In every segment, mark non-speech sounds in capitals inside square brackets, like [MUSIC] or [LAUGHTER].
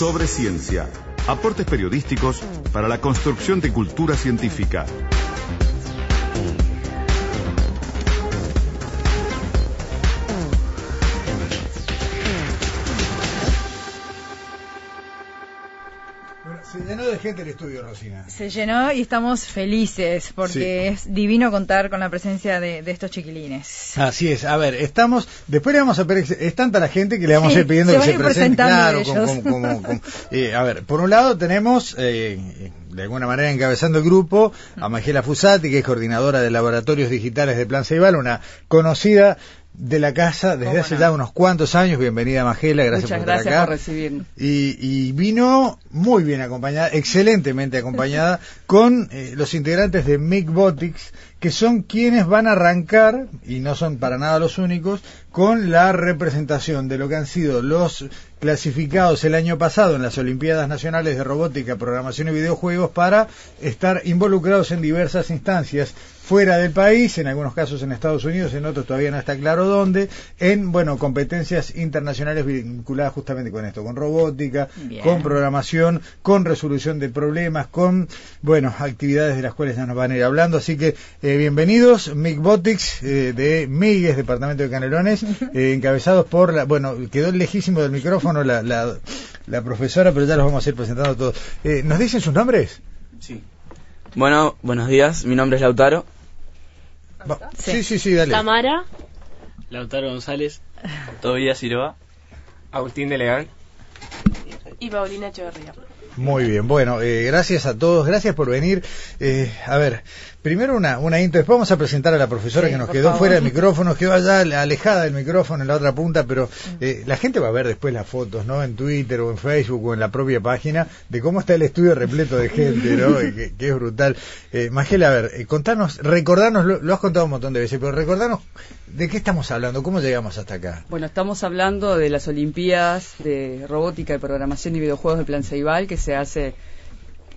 sobre ciencia. Aportes periodísticos para la construcción de cultura científica. Gente el estudio, Rosina. Se llenó y estamos felices porque es divino contar con la presencia de, estos chiquilines. Así es. A ver, estamos. Después le vamos a pedir. Es tanta la gente que le vamos a ir pidiendo que se presente. Claro, como, eh, a ver, por un lado tenemos. Eh, de alguna manera encabezando el grupo a Magela Fusati, que es coordinadora de laboratorios digitales de Plan Ceibal, una conocida de la casa desde hace ya unos cuantos años. Bienvenida Magela, gracias Muchas por gracias estar por. Y, y, vino muy bien acompañada, excelentemente acompañada, [LAUGHS] con eh, los integrantes de MIG Botics, que son quienes van a arrancar, y no son para nada los únicos, con la representación de lo que han sido los clasificados el año pasado en las Olimpiadas Nacionales de Robótica, Programación y Videojuegos para estar involucrados en diversas instancias fuera del país, en algunos casos en Estados Unidos, en otros todavía no está claro dónde, en, bueno, competencias internacionales vinculadas justamente con esto, con robótica, con programación, con resolución de problemas, con, bueno, actividades de las cuales ya nos van a ir hablando. Así que, eh, bienvenidos, Botics, eh, de Migues, Departamento de Canelones, eh, encabezados por, la, bueno, quedó lejísimo del micrófono la, la, la, profesora, pero ya los vamos a ir presentando todos. ¿Nos dicen sus nombres? Sí. Bueno, buenos días, mi nombre es Lautaro. Sí. sí, sí, dale. Tamara. Lautaro González. [LAUGHS] Tobías Siroa. Agustín de León. Y Paulina Echeverría. Muy bien, bueno, eh, gracias a todos, gracias por venir. Eh, a ver, Primero una, una intro, después vamos a presentar a la profesora que nos quedó fuera del micrófono, quedó allá alejada del micrófono en la otra punta, pero mm. eh, la gente va a ver después las fotos, ¿no? En Twitter o en Facebook o en la propia página de cómo está el estudio repleto de gente, ¿no? [LAUGHS] que, es brutal. Eh, Magela, a ver, eh, contanos, recordarnos, lo, has contado un montón de veces, pero recordarnos de qué estamos hablando, cómo llegamos hasta acá. Bueno, estamos hablando de las Olimpiadas de Robótica y Programación y Videojuegos de Plan Ceibal que se hace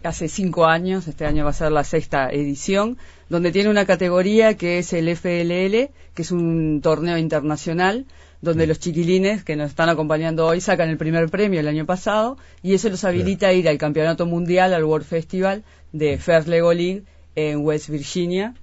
hace cinco años, este año va a ser la sexta edición, donde tiene una categoría que es el FLL, que es un torneo internacional, donde los chiquilines que nos están acompañando hoy sacan el primer premio el año pasado, y eso los habilita a ir al Campeonato Mundial, al World Festival de First Lego League en West Virginia,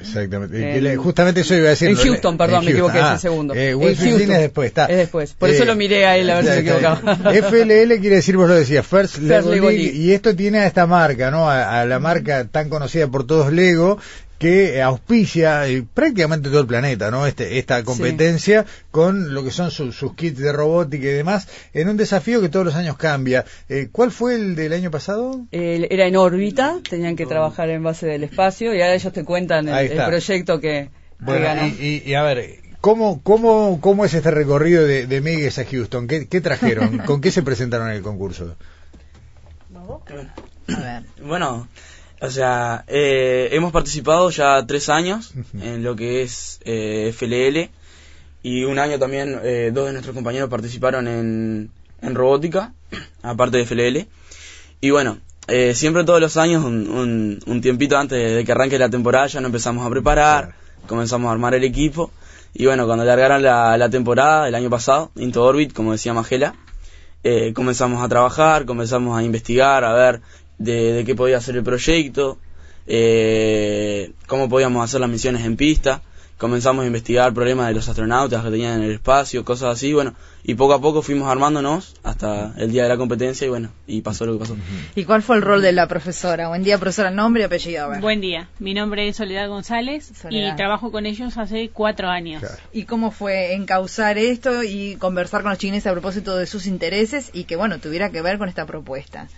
Exactamente. justamente eso iba a decir. En Houston, perdón, me equivoqué, es el segundo. Eh, es después, está. Es después. Por eso lo miré a él a ver si me equivocaba. [LAUGHS] FLL quiere decir, vos lo decías, First, Lego, League, Y esto tiene a esta marca, ¿no? a, la marca tan conocida por todos Lego, que auspicia eh, prácticamente todo el planeta, ¿no? Este, esta competencia con lo que son sus kits de robótica y demás, en un desafío que todos los años cambia. Eh, ¿Cuál fue el del año pasado? era en órbita, tenían que trabajar en base del espacio y ahora ellos te cuentan el, proyecto que, ganó. Y, a ver, ¿Cómo, cómo, ¿Cómo es este recorrido de, de Miguel a Houston? ¿Qué, ¿Qué, trajeron? [LAUGHS] ¿Con qué se presentaron en el concurso? A ver. Bueno, o sea, eh, hemos participado ya tres años en lo que es eh, FLL y un año también eh, dos de nuestros compañeros participaron en, en robótica, [CLEARS THROAT] aparte de FLL. Y bueno, eh, siempre todos los años, un, un, tiempito antes de que arranque la temporada, ya nos empezamos a preparar, comenzamos a armar el equipo. Y bueno, cuando largaron la, la temporada el año pasado, Into Orbit, como decía Magela, eh, comenzamos a trabajar, comenzamos a investigar, a ver de, qué podía ser el proyecto, eh, cómo podíamos hacer las misiones en pista. Comenzamos a investigar problemas de los astronautas que tenían en el espacio, cosas así, bueno, y poco a poco fuimos armándonos hasta el día de la competencia y bueno, y pasó lo que pasó. ¿Y cuál fue el rol de la profesora? Buen día, profesora, nombre y apellido. Buen día, mi nombre es Soledad González y trabajo con ellos hace cuatro años. ¿Y cómo fue encauzar esto y conversar con los chineses a propósito de sus intereses y que, bueno, tuviera que ver con esta propuesta?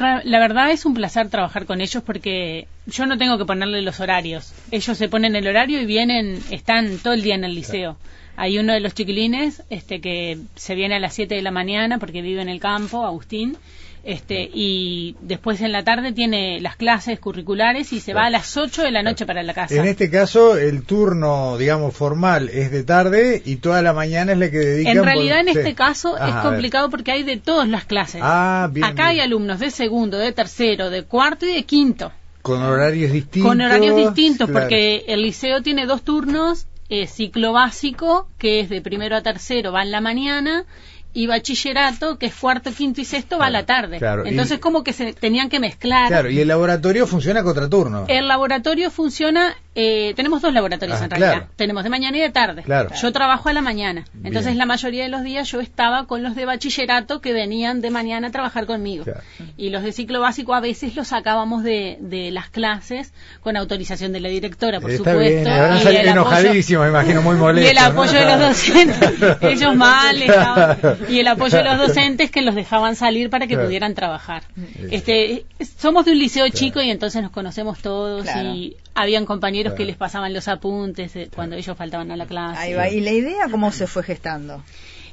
La verdad es un placer trabajar con ellos porque yo no tengo que ponerle los horarios. Ellos se ponen el horario y vienen, están todo el día en el liceo. Hay uno de los chiquilines este, que se viene a las 7 de la mañana porque vive en el campo, Agustín, este, y después en la tarde tiene las clases curriculares y se va a las 8 de la noche para la casa. En este caso, el turno, digamos, formal es de tarde y toda la mañana es la que dedican. En realidad, en este caso es complicado porque hay de todas las clases. Ah, Acá hay alumnos de segundo, de tercero, de cuarto y de quinto. Con horarios distintos. Con horarios distintos, porque el liceo tiene dos turnos, ciclo básico, que es de primero a tercero, va en la mañana, y bachillerato, que es cuarto, quinto y sexto, va a la tarde. claro, y- Entonces como que se tenían que mezclar. Claro, y el laboratorio funciona contraturno. El laboratorio funciona, eh, tenemos dos laboratorios Ah, en realidad. claro. Tenemos de mañana y de tarde. Claro. Yo trabajo a la mañana. Entonces Bien. la mayoría de los días yo estaba con los de bachillerato que venían de mañana a trabajar conmigo. Claro. Y los de ciclo básico a veces los sacábamos de, de las clases con autorización de la directora, por Está supuesto. bien, habrán y salido enojadísimos, me imagino, muy y molestos. el apoyo ¿no? de los docentes, [LAUGHS] ellos mal estaban, y el apoyo de los docentes que los dejaban salir para que Claro. pudieran trabajar. Este, somos de un liceo chico y entonces nos conocemos todos Claro. y habían compañeros que les pasaban los apuntes eh, cuando ellos faltaban a la clase. Ahí va. ¿Y la idea cómo se fue gestando?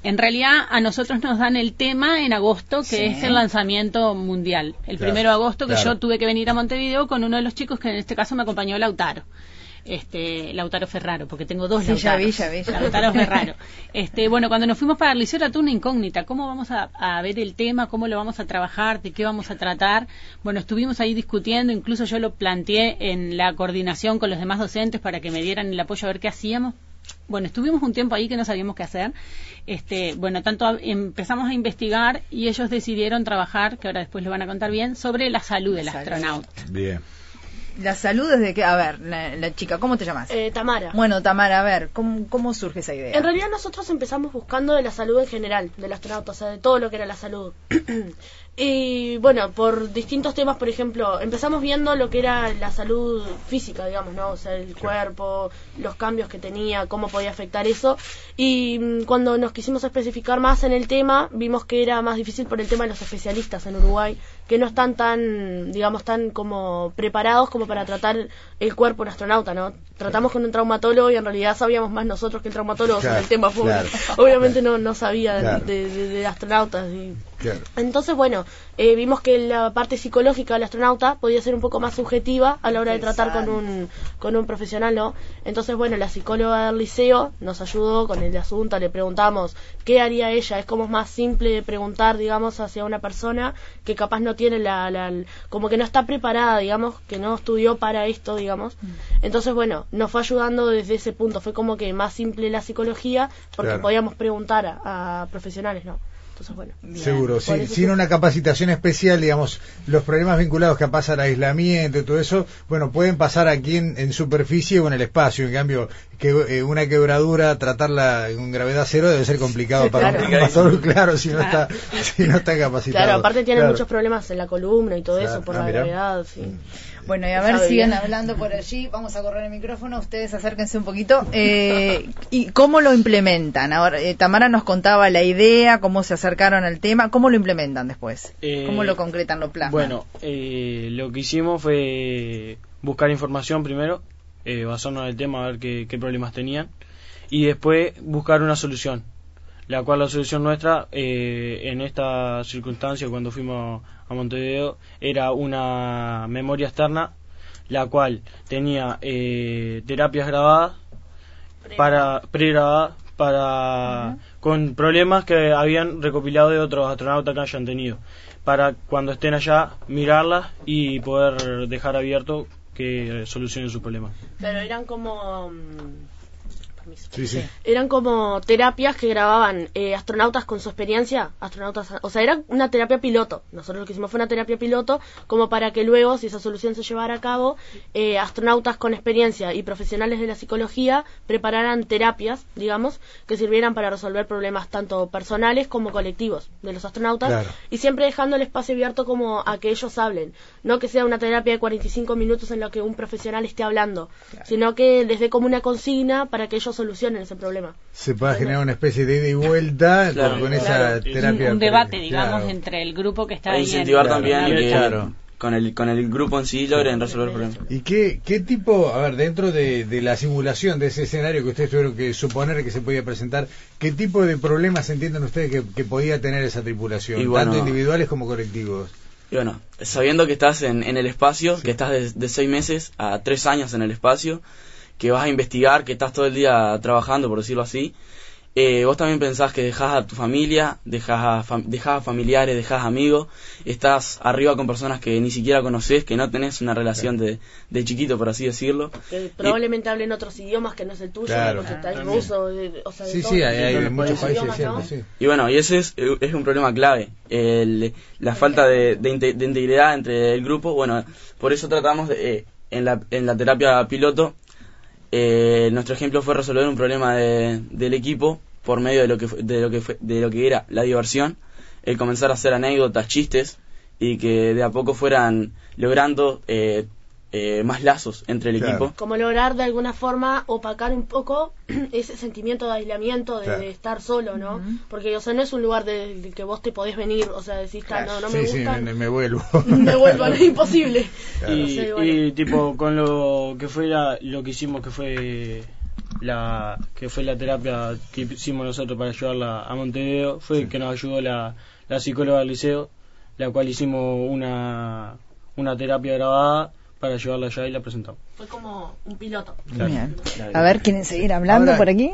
En realidad a nosotros nos dan el tema en agosto, que Sí. es el lanzamiento mundial. El Claro, primero de agosto que claro. yo tuve que venir a Montevideo con uno de los chicos que en este caso me acompañó Lautaro. Este, Lautaro Ferraro, porque tengo dos Sí, ya Lautaros. vi, ya vi, ya vi. Lautaro Ferraro. Este, bueno, cuando nos fuimos para el liceo era toda una incógnita. ¿Cómo vamos a, a ver el tema? ¿Cómo lo vamos a trabajar? ¿De qué vamos a tratar? Bueno, estuvimos ahí discutiendo, incluso yo lo planteé en la coordinación con los demás docentes para que me dieran el apoyo a ver qué hacíamos. Bueno, estuvimos un tiempo ahí que no sabíamos qué hacer. Este, bueno, tanto a- empezamos a investigar y ellos decidieron trabajar, que ahora después lo van a contar bien, sobre la salud del astronauta. Bien. La salud desde que... A ver, la, la chica, ¿cómo te llamas? Eh, Tamara. Bueno, Tamara, a ver, ¿cómo, cómo surge esa idea? En realidad nosotros empezamos buscando de la salud en general, del astronauta, o sea, de todo lo que era la salud. [CLEARS THROAT] y bueno, por distintos temas, por ejemplo, empezamos viendo lo que era la salud física, digamos, ¿no? O sea, el cuerpo, los cambios que tenía, cómo podía afectar eso. Y mm, cuando nos quisimos especificar más en el tema, vimos que era más difícil por el tema de los especialistas en Uruguay, que no están tan, digamos, tan como preparados como para tratar el cuerpo de un astronauta, ¿no? Tratamos con un traumatólogo y en realidad sabíamos más nosotros que el traumatólogo sobre el tema fue claro. Obviamente no, no sabía de, de- de astronautas. y- Claro. Entonces, bueno, eh, vimos que la parte psicológica del astronauta podía ser un poco más subjetiva a la hora de tratar con un, con un profesional, ¿no? Entonces, bueno, la psicóloga del liceo nos ayudó con el asunto, le preguntamos qué haría ella. Es como es más simple preguntar, digamos, hacia una persona que capaz no tiene la, la- como que no está preparada, digamos, que no estudió para esto, digamos. Entonces, bueno, nos fue ayudando desde ese punto. Fue como que más simple la psicología porque Claro. podíamos preguntar a, a profesionales, ¿no? Entonces, bueno. Seguro, Por sin, sí. una capacitación especial, digamos, los problemas vinculados que pasan al aislamiento y todo eso, bueno, pueden pasar aquí en, en superficie o en el espacio. En cambio, que eh, una quebradura, tratarla en gravedad cero debe ser complicado para Claro. un traumatólogo, claro, si no está, si no está capacitado. Claro, aparte tiene Claro. muchos problemas en la columna y todo Claro. eso por Ah, la mirá. gravedad, sí. Bueno, y a ver, bien. hablando por allí. Vamos a correr el micrófono. Ustedes acérquense un poquito. Eh, ¿Y cómo lo implementan? Ahora, eh, Tamara nos contaba la idea, cómo se acercaron al tema. ¿Cómo lo implementan después? Eh, ¿Cómo lo concretan, lo plasman? Bueno, eh, lo que hicimos fue buscar información primero, eh, basarnos en el tema, a ver qué, qué problemas tenían, y después buscar una solución. La cual la solución nuestra, eh, en esta circunstancia, cuando fuimos a Montevideo, era una memoria externa, la cual tenía eh, terapias grabadas, para pregrabadas, para con problemas que habían recopilado de otros astronautas que hayan tenido para cuando estén allá mirarlas y poder dejar abierto que solucionen sus problemas. Pero eran como... mm, permiso. Sí, sí. Eran como terapias que grababan eh, astronautas con su experiencia, astronautas, o sea, era una terapia piloto. Nosotros lo que hicimos fue una terapia piloto, como para que luego, si esa solución se llevara a cabo, eh, astronautas con experiencia y profesionales de la psicología prepararan terapias, digamos, que sirvieran para resolver problemas tanto personales como colectivos de los astronautas, Claro. y siempre dejando el espacio abierto como a que ellos hablen, no que sea una terapia de 45 minutos en la que un profesional esté hablando, sino que les dé como una consigna para que ellos solucionen ese problema. Se puede generar una especie de ida y vuelta Claro. con, con esa Claro. terapia. un debate, digamos, Claro. entre el grupo que está Para ahí. incentivar en- también y que Claro. con el con el grupo en sí logren resolver problemas. ¿Y qué, qué tipo, a ver, dentro de, de la simulación de ese escenario que ustedes tuvieron que suponer que se podía presentar, qué tipo de problemas entienden ustedes que, que podía tener esa tripulación, Y bueno- tanto individuales como colectivos? Y bueno, sabiendo que estás en, en el espacio, que estás de, de seis meses a tres años en el espacio, que vas a investigar, que estás todo el día trabajando, por decirlo así, eh, vos también pensás que dejás a tu familia, dejás a, fam- dejás a familiares, dejás amigos, estás arriba con personas que ni siquiera conoces, que no tenés una relación de, de chiquito, por así decirlo. Que probablemente hablen otros idiomas que no es el tuyo, Claro. porque está También. ruso, de- o sea, de Sí, todo sí, hay, idiomas, muchos países, sí. Y bueno, y ese es, es un problema clave, el- la falta de, de de integridad entre el grupo. Bueno, por eso tratamos de, eh, en, la, en la terapia piloto, eh, nuestro ejemplo fue resolver un problema de- del equipo por medio de lo que de lo que de lo que era la diversión, el comenzar a hacer anécdotas, chistes y que de a poco fueran logrando eh, eh, más lazos entre el Claro. equipo. Como lograr de alguna forma opacar un poco [CLEARS THROAT] ese sentimiento de aislamiento, de, Claro. de estar solo, ¿no? Porque, o sea, no es un lugar del que vos te podés venir, o sea, decís, "Ta, no, no me sí, sí, gusta, me, me vuelvo. [LAUGHS] me vuelvo, es imposible. Y, [LAUGHS] bueno. tipo con lo que fue la- lo que hicimos que fue la que fue la terapia que hicimos nosotros para ayudarla a Montevideo fue que nos ayudó la, la psicóloga del liceo la cual hicimos una una terapia grabada para ayudarla allá y la presentamos Fue como un piloto. Bien. A ver, ¿quieren seguir hablando Ahora- por aquí?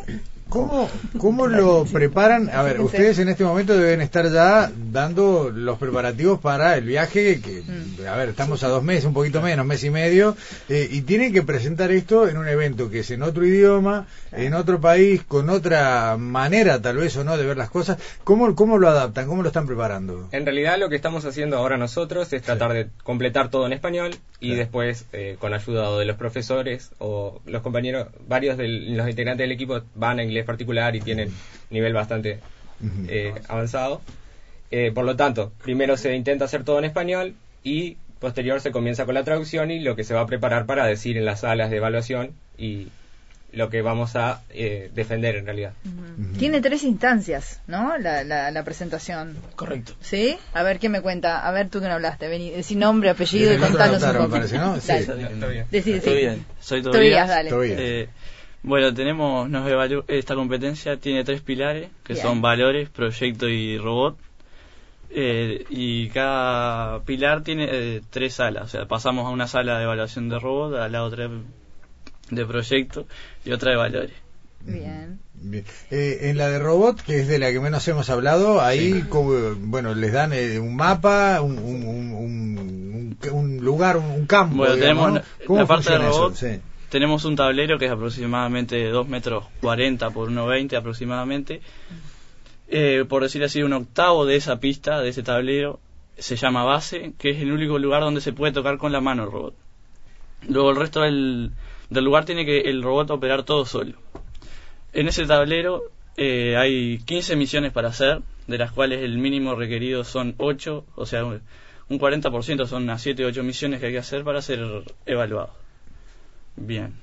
¿Cómo, ¿Cómo lo [LAUGHS] preparan? A ver, ustedes en este momento deben estar ya dando los preparativos para el viaje, que, a ver, estamos a dos meses, un poquito menos, mes y medio, eh, y tienen que presentar esto en un evento que es en otro idioma, en otro país, con otra manera tal vez o no de ver las cosas. ¿Cómo, cómo lo adaptan? ¿Cómo lo están preparando? En realidad lo que estamos haciendo ahora nosotros es tratar de completar todo en español y Claro. después eh, con ayuda de los profesores o los compañeros, varios de los integrantes del equipo van a inglés particular y tienen nivel bastante eh, avanzado. Eh, por lo tanto, primero se intenta hacer todo en español y posterior se comienza con la traducción y lo que se va a preparar para decir en las salas de evaluación y lo que vamos a eh, defender en realidad. Tiene tres instancias, ¿no? La, la, la presentación. Correcto. ¿Sí? A ver, ¿qué me cuenta? A ver, tú que no hablaste. Vení, decí nombre, apellido y contanos un Lautaro, poco. me parece, ¿no? Sí. Dale. Decí, decí. Estoy bien, soy Tobías, Tobías. dale. Tobías. Eh, bueno, tenemos, nos evalu- esta competencia tiene tres pilares, que Bien. son valores, proyecto y robot. Eh, y cada pilar tiene eh, tres salas, o sea, pasamos a una sala de evaluación de robot, a la otra de proyecto y otra de valores. Bien. Bien. Eh, en la de robot, que es de la que menos hemos hablado, ahí como, bueno, les dan eh, un mapa, un, un, un- un- un lugar, un, campo. Bueno, digamos, tenemos ¿no? la- ¿Cómo la parte de robot. Sí. Tenemos un tablero que es aproximadamente 2 metros 40 por 1,20 aproximadamente. Eh, por decir así, un octavo de esa pista, de ese tablero, se llama base, que es el único lugar donde se puede tocar con la mano el robot. Luego el resto del, del lugar tiene que el robot operar todo solo. En ese tablero eh, hay 15 misiones para hacer, de las cuales el mínimo requerido son 8, o sea, un un 40% son unas 7 o 8 misiones que hay que hacer para ser evaluado. Bien.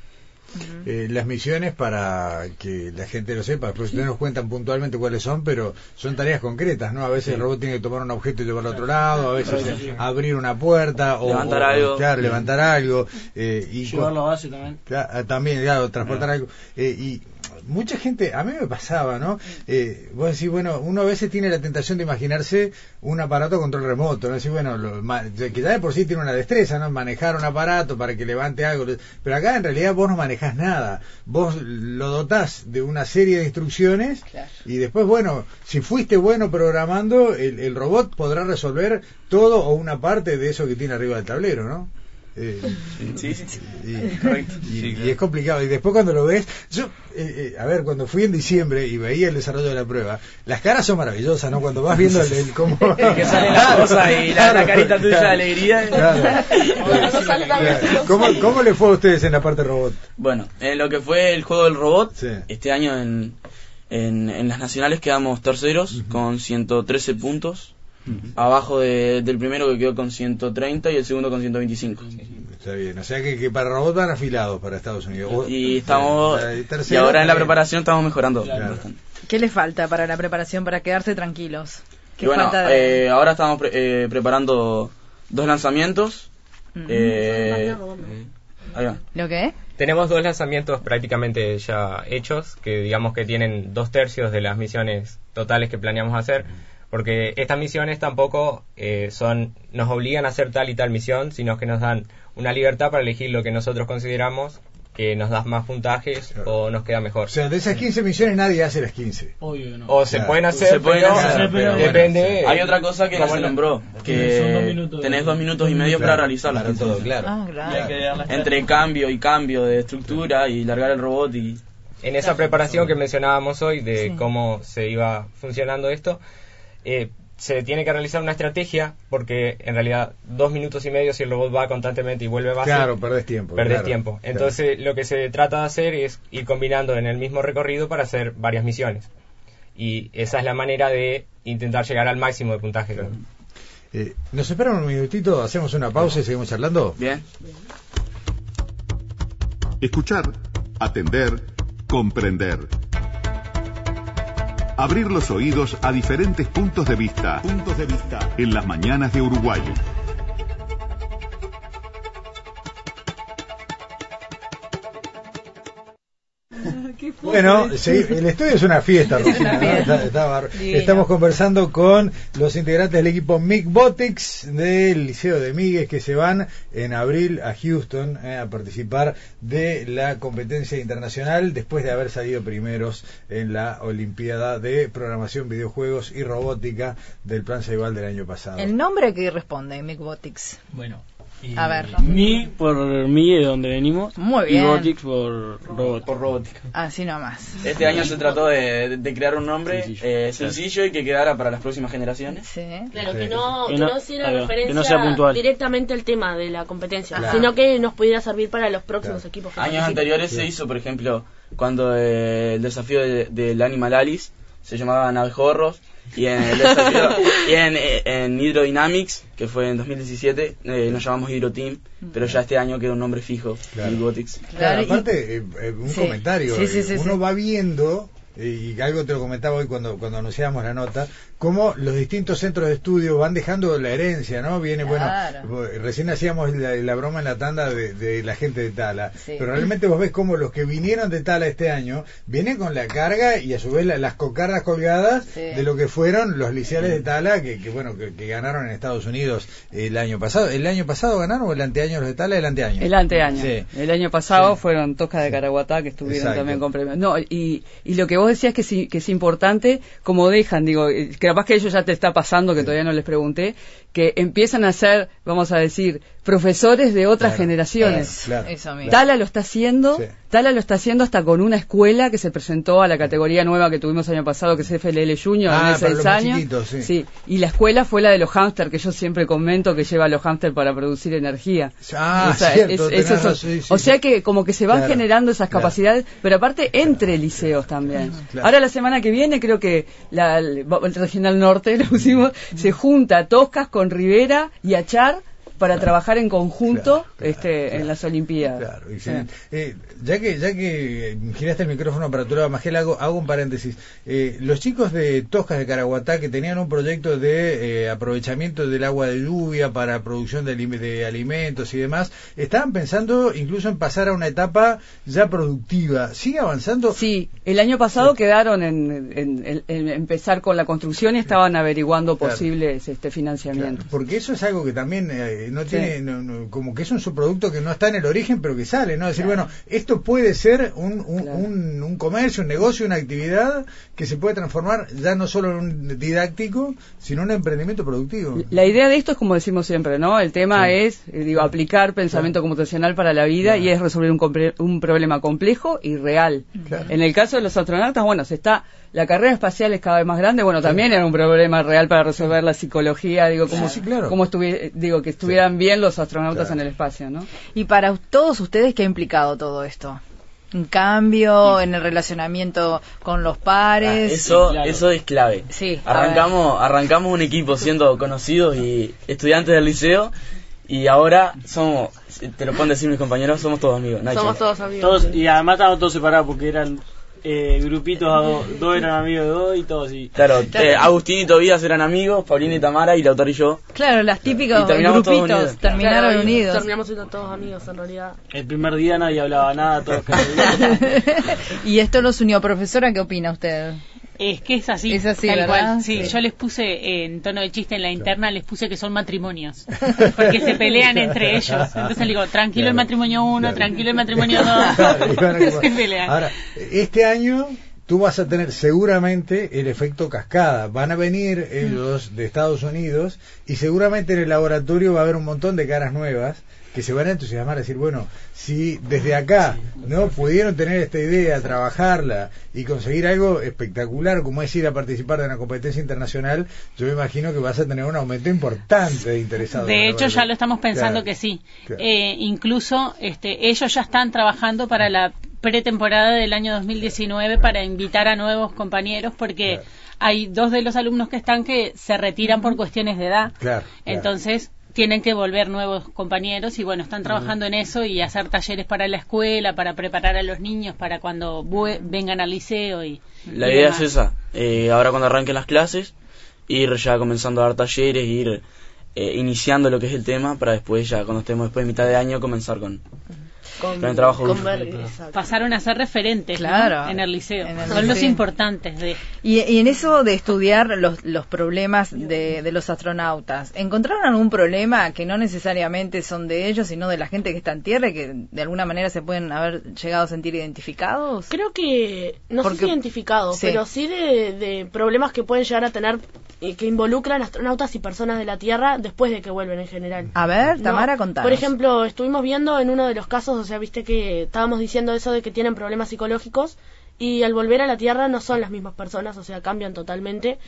Eh, las misiones, para que la gente lo sepa, pues ustedes nos cuentan puntualmente cuáles son, pero son tareas concretas, ¿no? A veces el robot tiene que tomar un objeto y llevarlo a otro lado, a veces abrir una puerta o Levantar o- algo. claro, levantar algo. eh, y llevarlo a base también Cla- ah, También, claro, transportar algo. Eh, y mucha gente, a mí me pasaba, ¿no? Eh, vos decís, bueno, uno a veces tiene la tentación de imaginarse un aparato a control remoto, ¿no? Decís, bueno, lo- que ya de por sí tiene una destreza, ¿no? Manejar un aparato para que levante algo. Pero acá en realidad vos no manejás nada. Vos lo dotás de una serie de instrucciones Claro. y después, bueno, si fuiste bueno programando, el, el robot podrá resolver todo o una parte de eso que tiene arriba del tablero, ¿no? Eh, Sí, sí, sí. y, Correcto. y- Sí, y claro. es complicado. Y después cuando lo ves, yo, eh, eh, a ver, cuando fui en diciembre y veía el desarrollo de la prueba, las caras son maravillosas, ¿no? Cuando vas viendo el, el cómo... [LAUGHS] que sale la cosa y la- la carita tuya de alegría. Claro. Claro. ¿Cómo, ¿Cómo le fue a ustedes en la parte robot? Bueno, en lo que fue el juego del robot, Sí. este año en, en, en las nacionales quedamos terceros con 113 puntos, abajo de- del primero que quedó con 130 y el segundo con 125. Está bien, o sea que, que para robot van afilados para Estados Unidos. O- Y estamos eh, y ahora en la preparación estamos mejorando Claro. bastante. ¿Qué le falta para la preparación para quedarse tranquilos? ¿Qué Y bueno, falta de... eh, ahora estamos pre- eh, preparando dos lanzamientos. Eh, ahí va. ¿Lo qué? Tenemos dos lanzamientos prácticamente ya hechos, que digamos que tienen dos tercios de las misiones totales que planeamos hacer, porque estas misiones tampoco eh, son nos obligan a hacer tal y tal misión, sino que nos dan una libertad para elegir lo que nosotros consideramos que nos da más puntajes o nos queda mejor. O sea, de esas 15 misiones nadie hace las 15. Obvio que no. O se Claro. pueden hacer, Se pueden pero hacer, pero depende. Hay otra cosa que no se nombró, Son dos que minutos. tenés dos minutos y medio Claro, para realizarlas. Para todo, claro. Ah, que Entre cambio y cambio de estructura y largar el robot y En esa preparación que mencionábamos hoy de Sí. cómo se iba funcionando esto, eh, se tiene que realizar una estrategia porque en realidad dos minutos y medio si el robot va constantemente y vuelve a base, Claro, perdés tiempo. perdés claro, tiempo. claro. Entonces lo que se trata de hacer es ir combinando en el mismo recorrido para hacer varias misiones. Y esa es la manera de intentar llegar al máximo de puntaje. Claro. Eh, Nos esperan un minutito, hacemos una pausa y seguimos charlando. bien. Escuchar, atender, comprender. Abrir los oídos a diferentes puntos de vista. Puntos de vista. En las mañanas de Uruguay. Bueno, sí, el estudio es una fiesta, Es una Rosina. Estamos conversando con los integrantes del equipo MIG Botics del Liceo de Migues que se van en abril a Houston eh, a participar de la competencia internacional después de haber salido primeros en la Olimpiada de Programación, Videojuegos y Robótica del Plan Ceibal del año pasado. El nombre que responde, Micbotics. Bueno. Y A ver. Mi por mi de donde venimos. Muy Y bien. Botics por robot. Por robótica. Así nomás. Este año se trató de, de crear un nombre Sencillo. eh, sencillo y que quedara para las próximas generaciones. Sí. Claro, que no, Que que no- hiciera referencia sea puntual. directamente al tema de la competencia, Claro. sino que nos pudiera servir para los próximos Claro. equipos. Años anteriores se hizo, por ejemplo, cuando eh, el desafío de- del Animal Alice se llamaba Navejorros y en el [LAUGHS] y en, en Hydrodynamics, que fue en 2017, eh, nos llamamos Hydro Team, pero ya este año queda un nombre fijo, Claro. Robotics. Claro, aparte, eh, eh, un Sí. comentario. Sí, sí, eh, sí, uno sí. va viendo, y algo te lo comentaba hoy cuando, cuando anunciábamos la nota, cómo los distintos centros de estudio van dejando la herencia, ¿no? Viene, Claro. bueno, recién hacíamos la, la broma en la tanda de, de la gente de Tala, Sí. pero realmente vos ves cómo los que vinieron de Tala este año vienen con la carga y a su vez la- las cocardas colgadas Sí. de lo que fueron los liceales de Tala que, que, bueno, que, que ganaron en Estados Unidos el año pasado. ¿El año pasado ganaron o el anteaño los de Tala? El anteaño. El anteaño. Sí. El año pasado Sí. fueron Tosca de Caraguatá que estuvieron Exacto. también con premios. No, y, y lo que vos decías que, sí, que es importante, como dejan, digo, eh, que capaz que ellos ya te está pasando, que todavía no les pregunté, que empiezan a ser, vamos a decir, profesores de otras Claro. generaciones. Claro. eso mismo. Tala lo está haciendo, Sí. Tala lo está haciendo hasta con una escuela que se presentó a la categoría nueva que tuvimos el año pasado, que es FLL Junior, Ah, de para 6 los más años. sí. y la escuela fue la de los hámster, que yo siempre comento que lleva a los hámster para producir energía. Ah, O sea, cierto, es- tenés eso- razón, sí, sí, o sea sí. que como que se van Claro, generando esas claro. capacidades, pero aparte entre liceos también. Claro. Ahora la semana que viene creo que la, el, el Regional Norte, [LAUGHS] lo pusimos, se junta Toscas con Rivera y Achar para trabajar en conjunto Claro, este, claro. en las Olimpiadas. Claro, excelente. Eh, ya que ya que giraste el micrófono para tu lado, Magel, hago, hago un paréntesis. Eh, los chicos de Toscas de Caraguatá que tenían un proyecto de eh, aprovechamiento del agua de lluvia para producción de, de alimentos y demás, estaban pensando incluso en pasar a una etapa ya productiva. ¿Sigue avanzando? Sí, el año pasado quedaron en, en- en- en empezar con la construcción y estaban averiguando posibles este Claro, financiamientos. porque eso es algo que también no Sí. tiene, no- no, como que es un subproducto que no está en el origen, pero que sale, ¿no? Decir, bueno, esto puede ser un, un, Claro. un, un comercio, un negocio, una actividad que se puede transformar ya no solo en un didáctico, sino en un emprendimiento productivo. La idea de esto es como decimos siempre, ¿no? El tema Sí. es, eh, digo, aplicar pensamiento computacional para la vida y es resolver un, un problema complejo y real. En el caso de los astronautas, bueno, se está, la carrera espacial es cada vez más grande, bueno, también era un problema real para resolver la psicología, digo, como, Sí, claro. como digo, que estuvieran bien los astronautas Claro. en el espacio, ¿no? Y para todos ustedes, ¿qué ha implicado todo esto? Un cambio en el relacionamiento con los Ah, pares. eso, Claro. eso es clave. Sí, arrancamos, arrancamos un equipo siendo conocidos y estudiantes del liceo y ahora somos, te lo pueden decir mis compañeros, somos todos amigos. Somos todos amigos. Todos, y además estaban todos separados porque eran eh, grupitos, a dos, dos eran amigos de dos y todos y Claro, eh, Agustín y Tobías eran amigos, Paulina y Tamara y Lautaro y yo. Claro, las típicas todos grupitos unidos. terminaron Claro, unidos. Terminamos siendo todos amigos en realidad. el primer día nadie hablaba nada, todos [LAUGHS] y esto los unió. Profesora, ¿qué opina usted? Es que es así. Es así, tal ¿verdad? cual. Sí, Sí. yo les puse eh, en tono de chiste en la interna, les puse que son matrimonios. [LAUGHS] Porque se pelean entre ellos. Entonces le digo, tranquilo el matrimonio uno, Claro. tranquilo el matrimonio [LAUGHS] dos. [LAUGHS] Se pelean. Ahora, este año tú vas a tener seguramente el efecto cascada. Van a venir ellos de Estados Unidos y seguramente en el laboratorio va a haber un montón de caras nuevas que se van a entusiasmar a decir, bueno, si desde acá no pudieron tener esta idea, trabajarla y conseguir algo espectacular como es ir a participar de una competencia internacional, yo me imagino que vas a tener un aumento importante de interesados. De hecho, ya lo estamos pensando Claro, que sí. claro. Eh, incluso este, ellos ya están trabajando para la pretemporada del año 2019 para invitar a nuevos compañeros porque Claro. hay dos de los alumnos que están que se retiran por cuestiones de edad. Claro, claro. Entonces tienen que volver nuevos compañeros y bueno, están trabajando en eso y hacer talleres para la escuela, para preparar a los niños para cuando vengan al liceo y La y idea demás. es esa. eh, ahora cuando arranquen las clases, ir ya comenzando a dar talleres, ir eh, iniciando lo que es el tema para después ya cuando estemos después de mitad de año comenzar con, Con, con el trabajo con duro. ver- exacto. pasaron a ser referentes en el liceo. En el Son los importantes de Y, y en eso de estudiar los, los problemas de, de los astronautas, ¿encontraron algún problema que no necesariamente son de ellos, sino de la gente que está en Tierra y que de alguna manera se pueden haber llegado a sentir identificados? Creo que, no Porque- sé si identificado, Sí. pero sí de, de problemas que pueden llegar a tener que involucran astronautas y personas de la Tierra después de que vuelven en general. A ver, ¿no? Tamara, contanos. Por ejemplo, estuvimos viendo en uno de los casos, o sea, viste que estábamos diciendo eso de que tienen problemas psicológicos y al volver a la Tierra no son las mismas personas, o sea, cambian totalmente.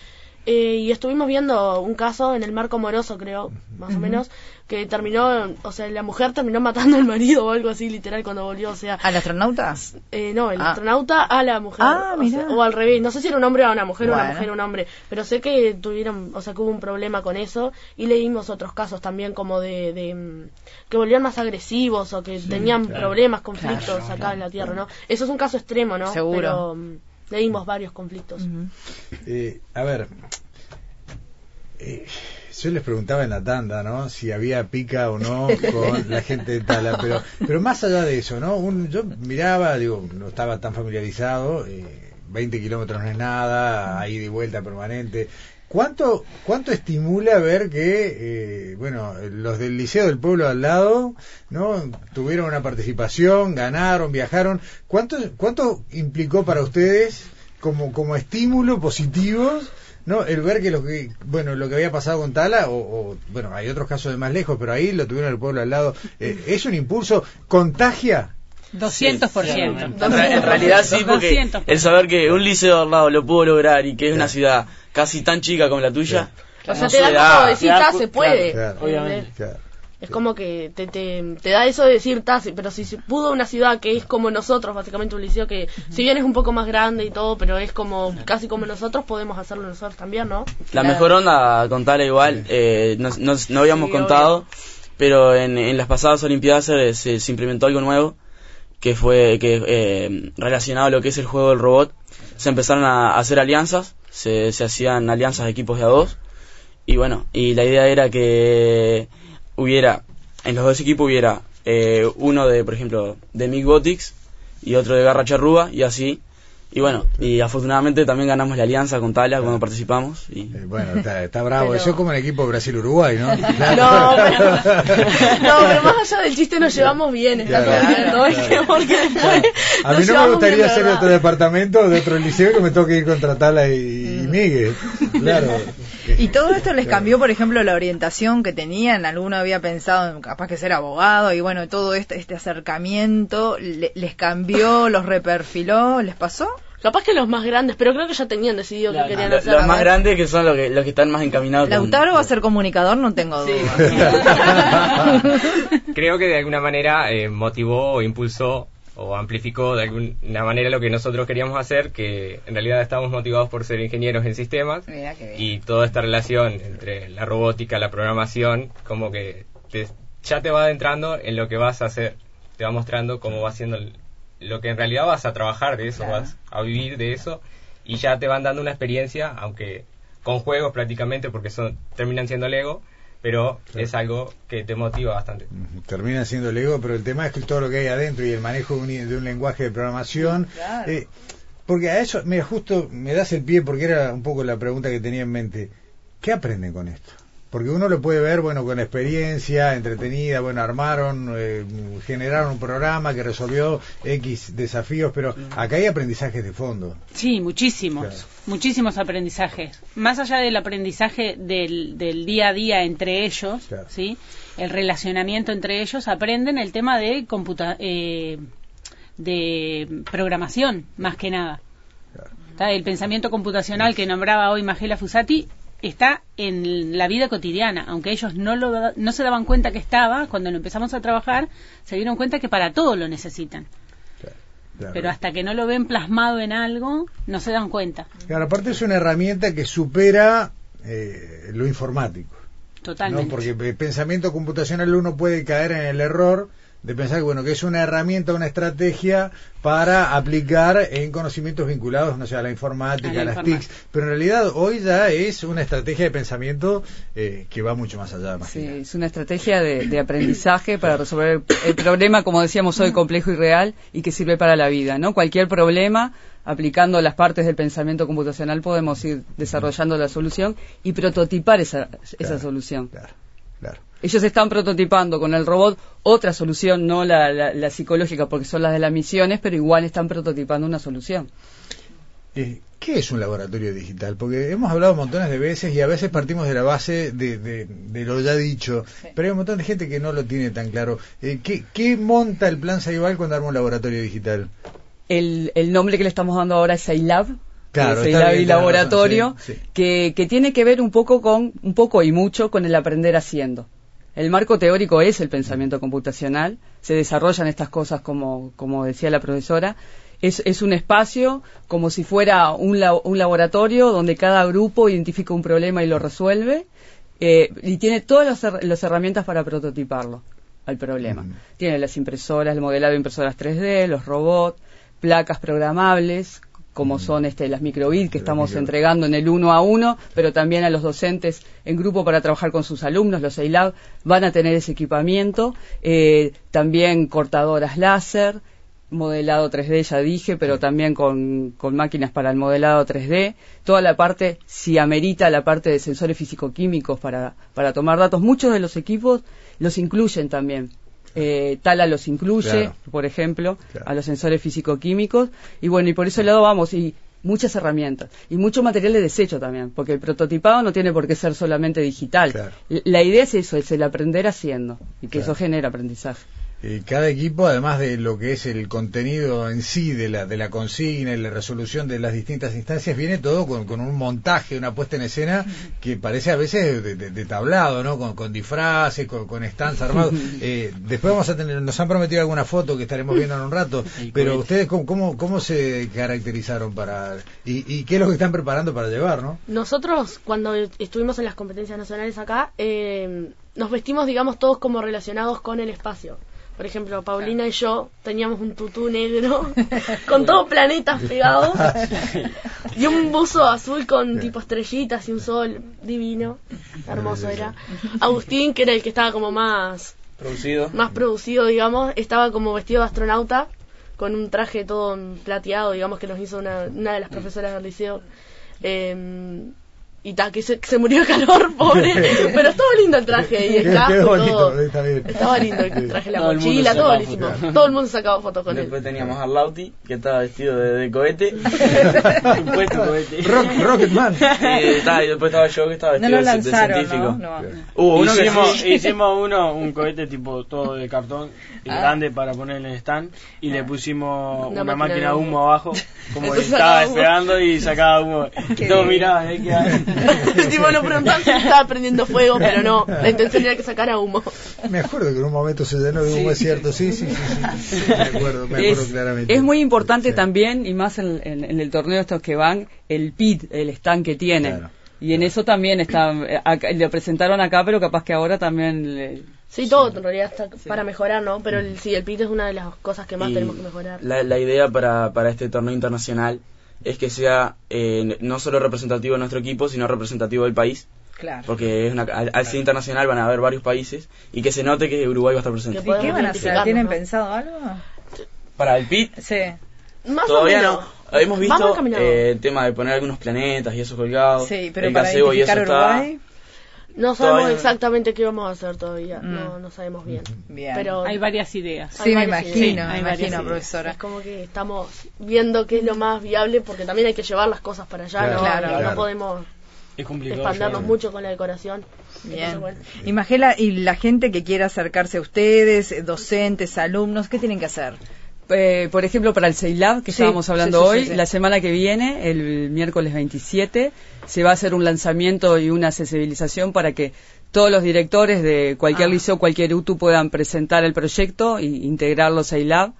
Eh, y estuvimos viendo un caso en el marco moroso, creo, más o menos, que terminó, o sea, la mujer terminó matando al marido o algo así, literal, cuando volvió, o sea, ¿Al astronauta? eh, no, el Ah. astronauta a la mujer. Ah, o, mirá. sea, o al revés. No sé si era un hombre o una mujer o una mujer o un hombre. Pero sé que tuvieron, o sea, que hubo un problema con eso. Y leímos otros casos también como de, de, mm, que volvían más agresivos o que tenían problemas, conflictos acá en la Tierra, ¿no? Eso es un caso extremo, ¿no? Seguro. Pero mm, leímos varios conflictos. Eh, a ver, eh, yo les preguntaba en la tanda, ¿no? Si había pica o no con la gente de Tala, pero, pero más allá de eso, ¿no? Un- yo miraba, digo, no estaba tan familiarizado, eh, 20 kilómetros no es nada, ahí de vuelta permanente. ¿Cuánto, ¿Cuánto estimula ver que, eh, bueno, los del Liceo del Pueblo al lado, ¿no? Tuvieron una participación, ganaron, viajaron. ¿Cuánto, cuánto implicó para ustedes como, como estímulo positivo, ¿no? El ver que lo que, bueno, lo que había pasado con Tala, o, bueno, hay otros casos de más lejos, pero ahí lo tuvieron el pueblo al lado. Eh, ¿Es un impulso? ¿Contagia? 200%. En, re- en realidad sí, porque 200%. el saber que un liceo al lado lo pudo lograr y que es una ciudad casi tan chica como la tuya, O sea, no te se da da- como decir, "Ta, se puede. claro, obviamente. Claro. Es como que te, te, te da eso de decir, "Ta, sí", pero si se pudo una ciudad que es como nosotros, básicamente un liceo que, si bien es un poco más grande y todo, pero es como casi como nosotros, podemos hacerlo nosotros también, ¿no? La mejor onda, contarla igual, eh, no, no- no habíamos Sí, contado, pero en, en las pasadas Olimpiadas se, se- se implementó algo nuevo, que fue que eh, relacionado a lo que es el juego del robot. Se empezaron a hacer alianzas, se, se hacían alianzas de equipos de a dos, y bueno, y la idea era que hubiera, en los dos equipos hubiera eh, uno de, por ejemplo, de Mick Botics y otro de Garra Charrúa, y así. Y bueno, y afortunadamente también ganamos la alianza con Tala cuando participamos. Y, Eh, bueno, está, está bravo. Pero- Eso es como el equipo Brasil-Uruguay, ¿no? [LAUGHS] No, pero, no, pero más allá del chiste nos llevamos bien, está Claro, todo bien, ¿no? Es que porque después A mí no me gustaría ser de otro departamento, de otro liceo, que me toque ir contra Tala y, y Miguel. Claro. [LAUGHS] ¿Y todo esto les cambió, por ejemplo, la orientación que tenían? ¿Alguno había pensado en capaz que ser abogado? Y bueno, todo este, este acercamiento, le- ¿les cambió, [LAUGHS] los reperfiló? ¿Les pasó? Capaz que los más grandes, pero creo que ya tenían decidido Claro. que querían hacer. los más grandes que son los que, los que están más encaminados. con- ¿Lautaro va a ser comunicador? No tengo Sí. duda. [LAUGHS] Creo que de alguna manera eh, motivó o impulsó o amplificó de alguna manera lo que nosotros queríamos hacer, que en realidad estamos motivados por ser ingenieros en sistemas y toda esta relación entre la robótica, la programación, como que te- ya te va adentrando en lo que vas a hacer, te va mostrando cómo va siendo lo que en realidad vas a trabajar de eso, Claro. vas a vivir de eso y ya te van dando una experiencia, aunque con juegos prácticamente porque son terminan siendo Lego, pero es algo que te motiva bastante. Termina siendo el ego, pero el tema es que todo lo que hay adentro y el manejo de un, de un lenguaje de programación. Claro. eh, Porque a eso, mira, justo me das el pie porque era un poco la pregunta que tenía en mente. ¿Qué aprenden con esto? Porque uno lo puede ver, bueno, con experiencia, entretenida, bueno, armaron, eh, generaron un programa que resolvió X desafíos, pero acá hay aprendizajes de fondo. Sí, muchísimos, Claro. muchísimos aprendizajes. Más allá del aprendizaje del, del día a día entre ellos, Claro. ¿sí? El relacionamiento entre ellos, aprenden el tema de computa eh, de programación, más que nada. El pensamiento computacional que nombraba hoy Magela Fusati está en la vida cotidiana, aunque ellos no, lo, no se daban cuenta que estaba, cuando lo empezamos a trabajar, se dieron cuenta que para todo lo necesitan. Claro. Pero hasta que no lo ven plasmado en algo, no se dan cuenta. Claro, aparte es una herramienta que supera eh, lo informático. Totalmente. ¿no? Porque el pensamiento computacional uno puede caer en el error de pensar que bueno que es una herramienta, una estrategia para aplicar en conocimientos vinculados, no sé, a la informática, A a, la las informática. TICs, pero en realidad hoy ya es una estrategia de pensamiento eh, que va mucho más allá, Sí, es una estrategia de, de aprendizaje para resolver el, el problema, como decíamos hoy, complejo y real y que sirve para la vida, ¿no? Cualquier problema, aplicando las partes del pensamiento computacional, podemos ir desarrollando la solución y prototipar esa, esa solución. Claro, claro. Ellos están prototipando con el robot otra solución, no la, la- la psicológica, porque son las de las misiones, pero igual están prototipando una solución. Eh, ¿Qué es un laboratorio digital? Porque hemos hablado montones de veces y a veces partimos de la base de, de- de lo ya dicho, pero hay un montón de gente que no lo tiene tan claro. Eh, ¿qué, qué monta el plan Saibal cuando arma un laboratorio digital? El, el nombre que le estamos dando ahora es iLab, Claro, que es está iLab bien, y tenés laboratorio, razón, sí, sí. Que, que tiene que ver un poco con, un poco y mucho con el aprender haciendo. El marco teórico es el pensamiento computacional, se desarrollan estas cosas como, como decía la profesora, es, es un espacio como si fuera un, la- un laboratorio donde cada grupo identifica un problema y lo resuelve eh, y tiene todas las, las herramientas para prototiparlo al problema. Tiene las impresoras, el modelado de impresoras 3D, los robots, placas programables, como son este, las microbit que estamos entregando en el uno a uno, pero también a los docentes en grupo para trabajar con sus alumnos, los EILAB van a tener ese equipamiento, eh, también cortadoras láser, modelado 3D, ya dije, pero también con, con máquinas para el modelado 3D, toda la parte, si amerita la parte de sensores físico-químicos para, para tomar datos, muchos de los equipos los incluyen también. Eh, Tala los incluye, Claro. por ejemplo, Claro. a los sensores físico-químicos, y bueno, y por ese lado vamos, y muchas herramientas, y mucho material de desecho también, porque el prototipado no tiene por qué ser solamente digital. Claro. La idea es eso, es el aprender haciendo, y que Claro. eso genera aprendizaje. Eh, cada equipo, además de lo que es el contenido en sí de la, de la consigna y la resolución de las distintas instancias, viene todo con, con un montaje, una puesta en escena que parece a veces de, de- de tablado, ¿no? Con, con disfraces, con, con stands armados. [LAUGHS] Eh, después vamos a tener, nos han prometido alguna foto que estaremos viendo en un rato, [LAUGHS] pero ustedes, ¿cómo, cómo, cómo se caracterizaron para... Y, y qué es lo que están preparando para llevar, no? Nosotros, cuando estuvimos en las competencias nacionales acá, eh, nos vestimos, digamos, todos como relacionados con el espacio. Por ejemplo, Paulina y yo teníamos un tutú negro [LAUGHS] con todos planetas pegados [LAUGHS] y un buzo azul con tipo estrellitas y un sol divino. Hermoso era. Agustín, que era el que estaba como más, Producido. más producido, digamos, estaba como vestido de astronauta con un traje todo plateado, digamos, que nos hizo una, una de las profesoras del liceo. Eh, y ta, que se, que se murió de calor, [LAUGHS] pobre. [LAUGHS] Pero estaba lindo el traje y el casco qué y bonito, todo. está bien. Estaba lindo el traje, la Todo mochila, todo buenísimo. Todo el mundo sacaba fotos con él. Después teníamos a Lauti, que estaba vestido de, de cohete. Supuesto [LAUGHS] cohete. Rock, Rocketman. Y, ta, y después estaba yo, que estaba No vestido lo de, científico. ¿no? No. Hubo uno que hicimos, sí. hicimos uno, un cohete tipo todo de cartón Ah. grande para poner en el stand y le pusimos Una una, máquina de humo. humo abajo como estaba despegando y sacaba humo Qué y todos miraban ¿eh? ¿Qué hay? [LAUGHS] tipo, nos preguntaban si estaba prendiendo fuego, pero no. La intención era que sacara humo. Me acuerdo que en un momento se llenó de humo, es cierto, sí, sí, sí, sí, sí, me acuerdo, me acuerdo es, claramente. es muy importante Sí. también, y más en, en- en el torneo estos que van, el PIT, el stand que tienen. Claro, y en eso también está, eh, lo presentaron acá, pero capaz que ahora también... le- Sí, todo en realidad está para mejorar, ¿no? Pero el, sí, el pit es una de las cosas que más Y tenemos que mejorar. La, la idea para, para este torneo internacional es que sea eh, no solo representativo de nuestro equipo, sino representativo del país. Claro. Porque es una, al, al ser internacional van a haber varios países y que se note que Uruguay va a estar presente. ¿Y qué van a hacer? ¿Tienen ¿no? pensado algo? Para el PIT Más todavía o menos. no. Hemos visto eh, el tema de poner algunos planetas y eso colgado. Sí, pero el para y eso identificar está. No sabemos Todavía exactamente qué vamos a hacer todavía. Mm. No, no sabemos bien. bien. Pero Hay varias ideas. sí, me imagino. Sí, me imagino, profesora. Es como que estamos viendo qué es lo más viable porque también hay que llevar las cosas para allá. Claro, no, claro, no podemos Es mucho con la decoración. Bien. Bueno. Y Magela, y la gente que quiera acercarse a ustedes, docentes, alumnos, ¿qué tienen que hacer? Eh, por ejemplo, para el CEILAB, que Sí, estábamos hablando sí, sí, hoy, la semana que viene, el miércoles 27, se va a hacer un lanzamiento y una sensibilización para que todos los directores de cualquier Ah. liceo, cualquier UTU puedan presentar el proyecto e integrarlo CEILAB.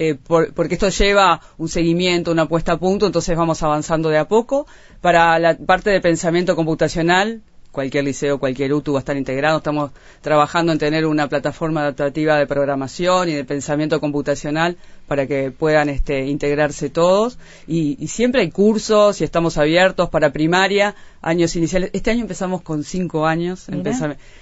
eh, por- porque esto lleva un seguimiento, una puesta a punto, entonces vamos avanzando de a poco. Para la parte de pensamiento computacional, cualquier liceo, cualquier UTU va a estar integrado. Estamos trabajando en tener una plataforma adaptativa de programación y de pensamiento computacional para que puedan este, integrarse todos. Y, y siempre hay cursos y estamos abiertos para primaria, años iniciales. Este año empezamos con cinco años. en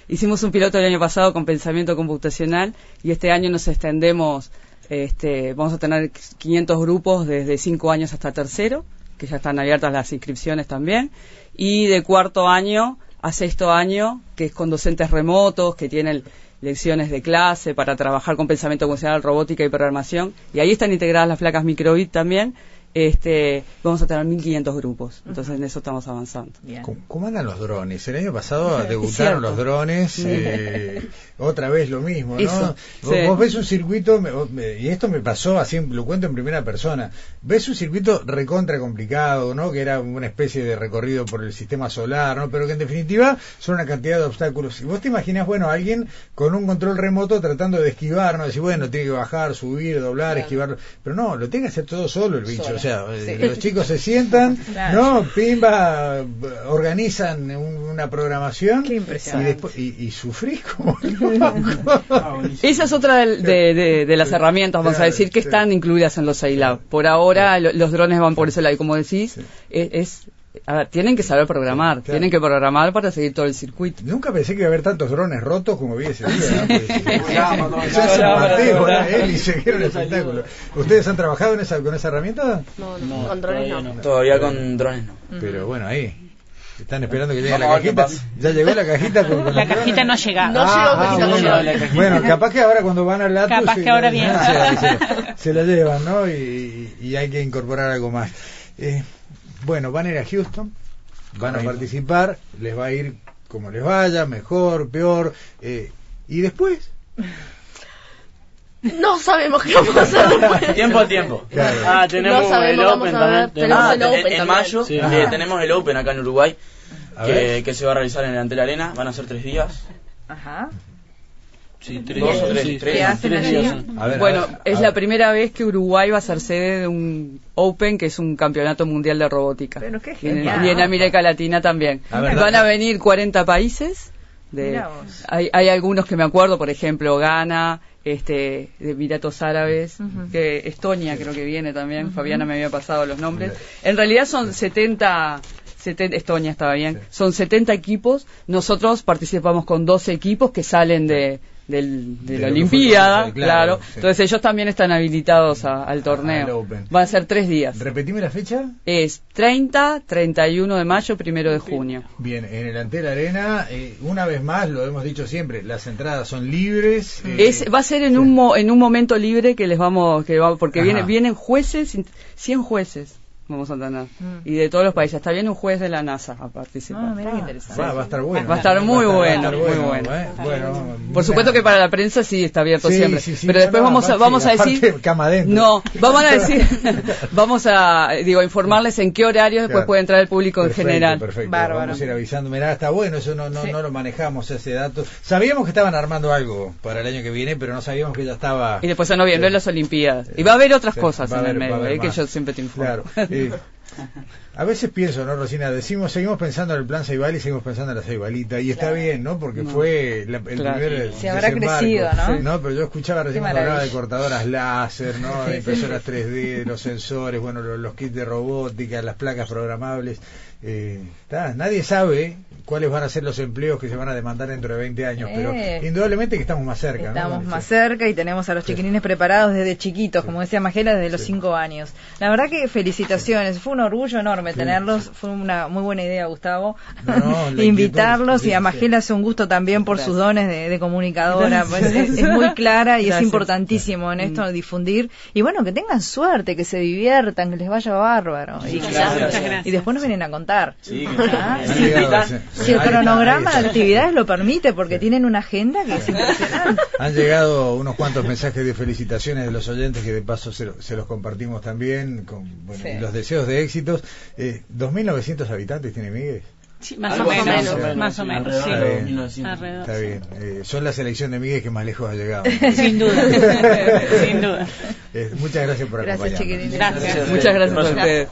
Hicimos un piloto el año pasado con pensamiento computacional y este año nos extendemos. Este, vamos a tener 500 grupos desde cinco años hasta tercero, que ya están abiertas las inscripciones también. Y de cuarto año a sexto año, que es con docentes remotos, que tienen lecciones de clase para trabajar con pensamiento funcional, robótica y programación. Y ahí están integradas las placas microbit también. Este, vamos a tener 1.500 grupos. Entonces en eso estamos avanzando. Bien. ¿Cómo, cómo andan los drones? El año pasado [LAUGHS] debutaron cierto. los drones, eh, otra vez lo mismo, ¿no? Eso, Vos, sí. vos ves un circuito, me- vos- me- y esto me pasó así, lo cuento en primera persona, ves un circuito recontra complicado, ¿no? Que era una especie de recorrido por el sistema solar, ¿no? Pero que en definitiva son una cantidad de obstáculos. Y vos te imaginas, bueno, alguien con un control remoto tratando de esquivar, ¿no? Decir, bueno, tiene que bajar, subir, doblar, esquivar, pero no, lo tiene que hacer todo solo el bicho, Solo, o sea, eh, sí. los chicos se sientan, [LAUGHS] Claro. ¿no? Pimba, organizan un- una programación Qué y, después, y, y sufrís como. [LAUGHS] Esa es otra de, de- de las herramientas, vamos a decir, que sí. están incluidas en los iLab. Por ahora lo- los drones van por ese lado y como decís, Sí. es, es- a ver, tienen que saber programar, Claro. tienen que programar para seguir todo el circuito. Nunca pensé que iba a haber tantos drones rotos como vi ese día. ¿Ustedes han trabajado en esa, con esa herramienta? No, no, No, con drones todavía no. Todavía con drones no. Pero bueno, ahí. Están esperando que llegue la cajita. Ya llegó la cajita con, con La cajita no ha llegado. No llegó cajita, no bueno, llegó. bueno, capaz que ahora cuando van al lato Capaz se, que ahora viene. se, [LAUGHS] se- se la llevan, ¿no? Y, y hay que incorporar algo más. Eh, bueno, van a ir a Houston, van a participar, les va a ir como les vaya, mejor, peor. eh, y después, No sabemos qué vamos a hacer [LAUGHS] después. Tiempo al tiempo. Claro. Ah, tenemos No sabemos, el Open a también. Tenemos Ah, el en, Open en también. mayo Sí. eh, tenemos el Open acá en Uruguay A que, que se va a realizar en el Ante la Arena. Van a ser tres días. Ajá. Sí, tres Dos o días, tres, sí, tres. ¿Qué hacen tres allí? días. a ver, Bueno, a ver, es la primera vez que Uruguay va a ser sede de un Open, que es un campeonato mundial de robótica. Pero qué Y en- genial. Y en América Latina también. A ver, Van a venir 40 países. De, hay, hay algunos que me acuerdo, por ejemplo, Ghana, este, de Emiratos Árabes, que Estonia creo que viene también. Fabiana me había pasado los nombres. En realidad son 70 70 Estonia estaba bien. Son 70 equipos. Nosotros participamos con 12 equipos que salen de, del- de De la Olimpiada, fue, claro. claro, sí. Entonces ellos también están habilitados a- al al torneo. Van a ser tres días. Repetime la fecha. Es 30, 31 de mayo, primero de junio. Bien, en el Antel Arena, eh, una vez más, lo hemos dicho siempre, las entradas son libres. eh, Es, va a ser en un mo- en un momento libre que les vamos que va, porque Ajá. viene, vienen jueces 100 jueces vamos a tener Mm. y de todos los países está bien un juez de la NASA a participar Ah, mira qué interesante. Va, va a estar bueno. Va a estar muy bueno, muy bueno. ¿eh? Bueno, por supuesto que para la prensa sí está abierto Sí, siempre sí, sí, pero después no, vamos a vamos a decir no vamos a decir [LAUGHS] vamos a digo informarles en qué horarios después Claro. puede entrar el público Perfecto, en general Perfecto, Bárbaro. vamos a ir avisando. Mirá, está bueno, eso no, no, Sí. no lo manejamos ese dato. Sabíamos que estaban armando algo para el año que viene, pero no sabíamos que ya estaba... y después en noviembre Sí. las Olimpiadas y va a haber otras Sí, cosas en el medio que yo siempre te informo Claro. [LAUGHS] eh, A veces pienso, ¿no, Rosina? Decimos, seguimos pensando en el plan Ceibal y seguimos pensando en la Ceibalita. Y está bien, ¿no? Porque No. fue la- el Claro. primer Se habrá desembarco. crecido, ¿no? No, pero yo escuchaba recién cuando hablaba de cortadoras láser, ¿no? De impresoras 3D, los sensores, bueno, los, los kits de robótica, las placas programables. Eh, está, nadie sabe cuáles van a ser los empleos que se van a demandar dentro de 20 años, pero Eh. indudablemente que estamos más cerca, ¿no? Estamos Sí. más cerca y tenemos a los chiquilines preparados desde chiquitos, como decía Magela, desde los Sí. cinco años. La verdad que felicitaciones, fue un orgullo enorme Sí, tenerlos, fue una muy buena idea, Gustavo, No, no, [LAUGHS] invitarlos y a sí, Magela es un gusto también por sus dones de, de comunicadora, [LAUGHS] pues es, es muy clara y es Gracias. importantísimo en esto difundir y bueno, que tengan suerte, que se diviertan, que les vaya bárbaro y, después nos vienen a contar. Sí, Ah, sí. Si el está, cronograma de está. actividades lo permite, porque tienen una agenda que es impresionante. [LAUGHS] Han llegado unos cuantos mensajes de felicitaciones de los oyentes que de paso se, lo- se los compartimos también con bueno, Sí. los deseos de éxitos. Eh, ¿2.900 habitantes tiene Miguel? Sí, más, o menos, más o menos, sí. 1900. Alrededor. Está bien. Eh, son la selección de Miguel que más lejos ha llegado. [LAUGHS] Sin duda, [LAUGHS] sin duda. Eh, muchas gracias por Gracias, acompañarnos. chiquilines. Gracias. Muchas gracias a Gracias. ustedes.